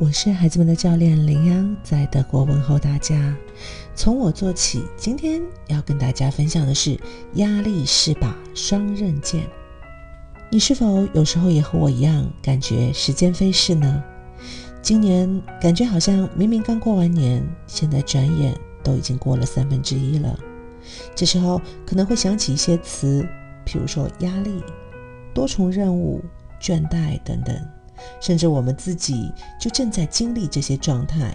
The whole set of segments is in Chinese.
我是孩子们的教练林央，在德国问候大家。从我做起，今天要跟大家分享的是：压力是把双刃剑。你是否有时候也和我一样，感觉时间飞逝呢？今年感觉好像明明刚过完年，现在转眼都已经过了三分之一了。这时候可能会想起一些词，譬如说压力、多重任务、倦怠等等。甚至我们自己就正在经历这些状态，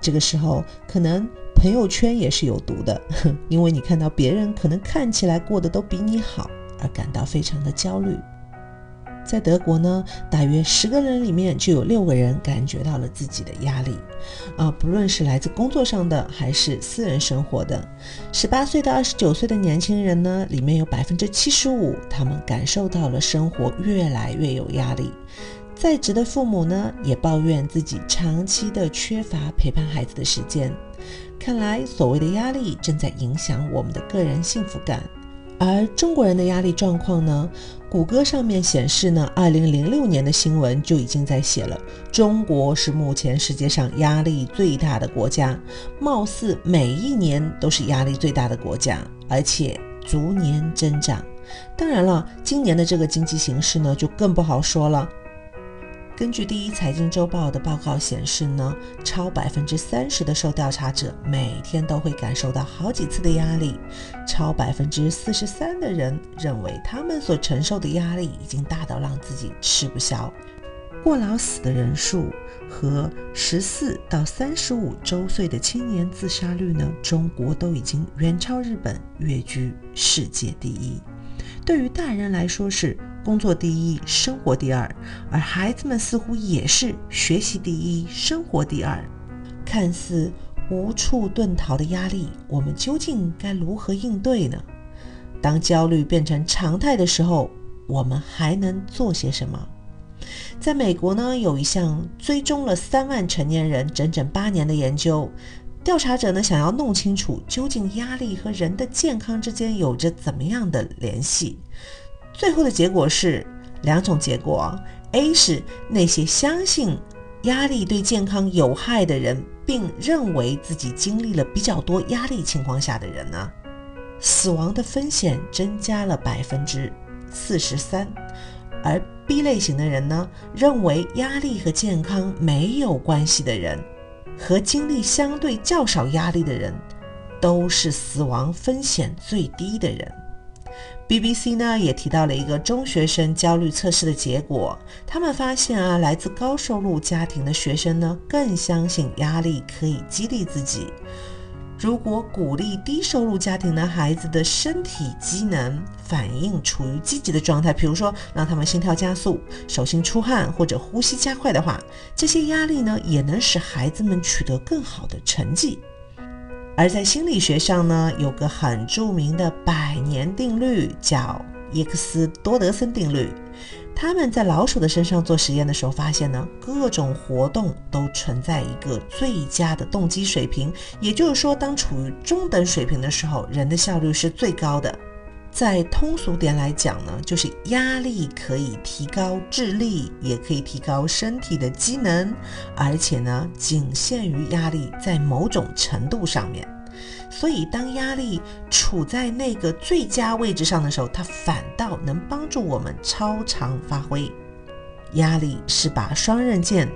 这个时候可能朋友圈也是有毒的，因为你看到别人可能看起来过得都比你好，而感到非常的焦虑。在德国呢，大约十个人里面就有六个人感觉到了自己的压力，啊，不论是来自工作上的还是私人生活的。十八岁到二十九岁的年轻人呢，里面有百分之七十五，他们感受到了生活越来越有压力。在职的父母呢，也抱怨自己长期的缺乏陪伴孩子的时间。看来，所谓的压力正在影响我们的个人幸福感。而中国人的压力状况呢？谷歌上面显示呢，二零零六年的新闻就已经在写了，中国是目前世界上压力最大的国家，貌似每一年都是压力最大的国家，而且逐年增长。当然了，今年的这个经济形势呢，就更不好说了。根据第一财经周报的报告显示呢，超百分之三十的受调查者每天都会感受到好几次的压力，超百分之四十三的人认为他们所承受的压力已经大到让自己吃不消。过劳死的人数和十四到三十五周岁的青年自杀率呢，中国都已经远超日本，跃居世界第一。对于大人来说是。工作第一，生活第二，而孩子们似乎也是学习第一，生活第二。看似无处遁逃的压力，我们究竟该如何应对呢？当焦虑变成常态的时候，我们还能做些什么？在美国呢，有一项追踪了三万成年人整整八年的研究，调查者呢想要弄清楚究竟压力和人的健康之间有着怎么样的联系。最后的结果是两种结果：A 是那些相信压力对健康有害的人，并认为自己经历了比较多压力情况下的人呢，死亡的风险增加了百分之四十三；而 B 类型的人呢，认为压力和健康没有关系的人，和经历相对较少压力的人，都是死亡风险最低的人。BBC 呢也提到了一个中学生焦虑测试的结果，他们发现啊，来自高收入家庭的学生呢更相信压力可以激励自己。如果鼓励低收入家庭的孩子的身体机能反应处于积极的状态，比如说让他们心跳加速、手心出汗或者呼吸加快的话，这些压力呢也能使孩子们取得更好的成绩。而在心理学上呢，有个很著名的百年定律，叫耶克斯多德森定律。他们在老鼠的身上做实验的时候，发现呢，各种活动都存在一个最佳的动机水平。也就是说，当处于中等水平的时候，人的效率是最高的。在通俗点来讲呢，就是压力可以提高智力，也可以提高身体的机能，而且呢，仅限于压力在某种程度上面。所以，当压力处在那个最佳位置上的时候，它反倒能帮助我们超常发挥。压力是把双刃剑，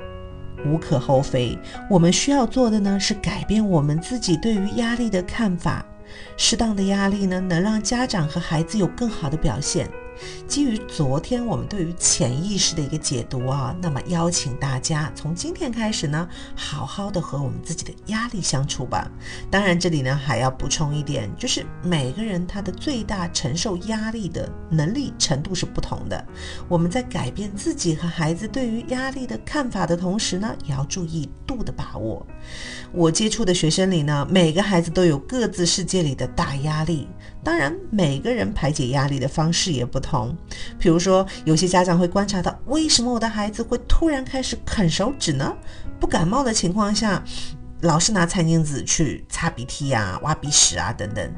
无可厚非。我们需要做的呢，是改变我们自己对于压力的看法。适当的压力呢，能让家长和孩子有更好的表现。基于昨天我们对于潜意识的一个解读啊，那么邀请大家从今天开始呢，好好的和我们自己的压力相处吧。当然，这里呢还要补充一点，就是每个人他的最大承受压力的能力程度是不同的。我们在改变自己和孩子对于压力的看法的同时呢，也要注意度的把握。我接触的学生里呢，每个孩子都有各自世界里的大压力。当然，每个人排解压力的方式也不同。比如说，有些家长会观察到，为什么我的孩子会突然开始啃手指呢？不感冒的情况下，老是拿餐巾纸去擦鼻涕呀、挖鼻屎啊等等，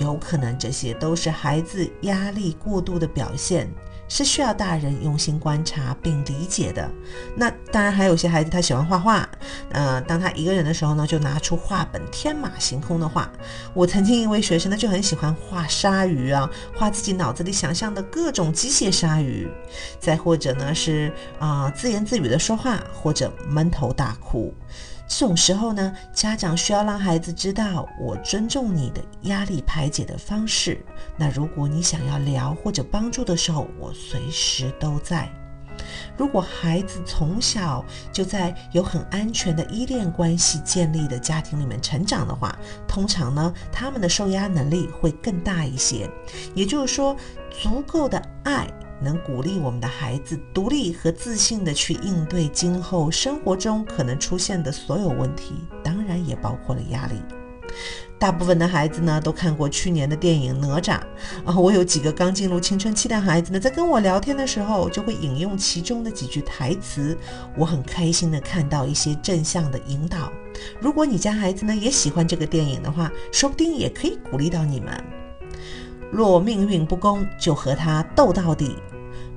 有可能这些都是孩子压力过度的表现。是需要大人用心观察并理解的。那当然，还有些孩子他喜欢画画，呃，当他一个人的时候呢，就拿出画本天马行空的画。我曾经一位学生呢，就很喜欢画鲨鱼啊，画自己脑子里想象的各种机械鲨鱼。再或者呢，是啊自言自语的说话，或者闷头大哭。这种时候呢，家长需要让孩子知道我尊重你的压力排解的方式。那如果你想要聊或者帮助的时候，我随时都在。如果孩子从小就在有很安全的依恋关系建立的家庭里面成长的话，通常呢，他们的受压能力会更大一些。也就是说，足够的爱。能鼓励我们的孩子独立和自信地去应对今后生活中可能出现的所有问题，当然也包括了压力。大部分的孩子呢都看过去年的电影《哪吒》啊，我有几个刚进入青春期的孩子呢，在跟我聊天的时候就会引用其中的几句台词，我很开心的看到一些正向的引导。如果你家孩子呢也喜欢这个电影的话，说不定也可以鼓励到你们。若命运不公，就和他斗到底。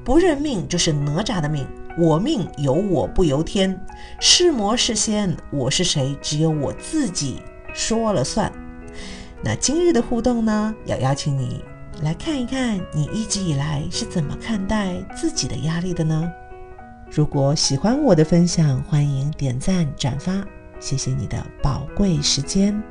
不认命就是哪吒的命，我命由我不由天，是魔是仙，我是谁，只有我自己说了算。那今日的互动呢，要邀请你来看一看，你一直以来是怎么看待自己的压力的呢？如果喜欢我的分享，欢迎点赞转发，谢谢你的宝贵时间。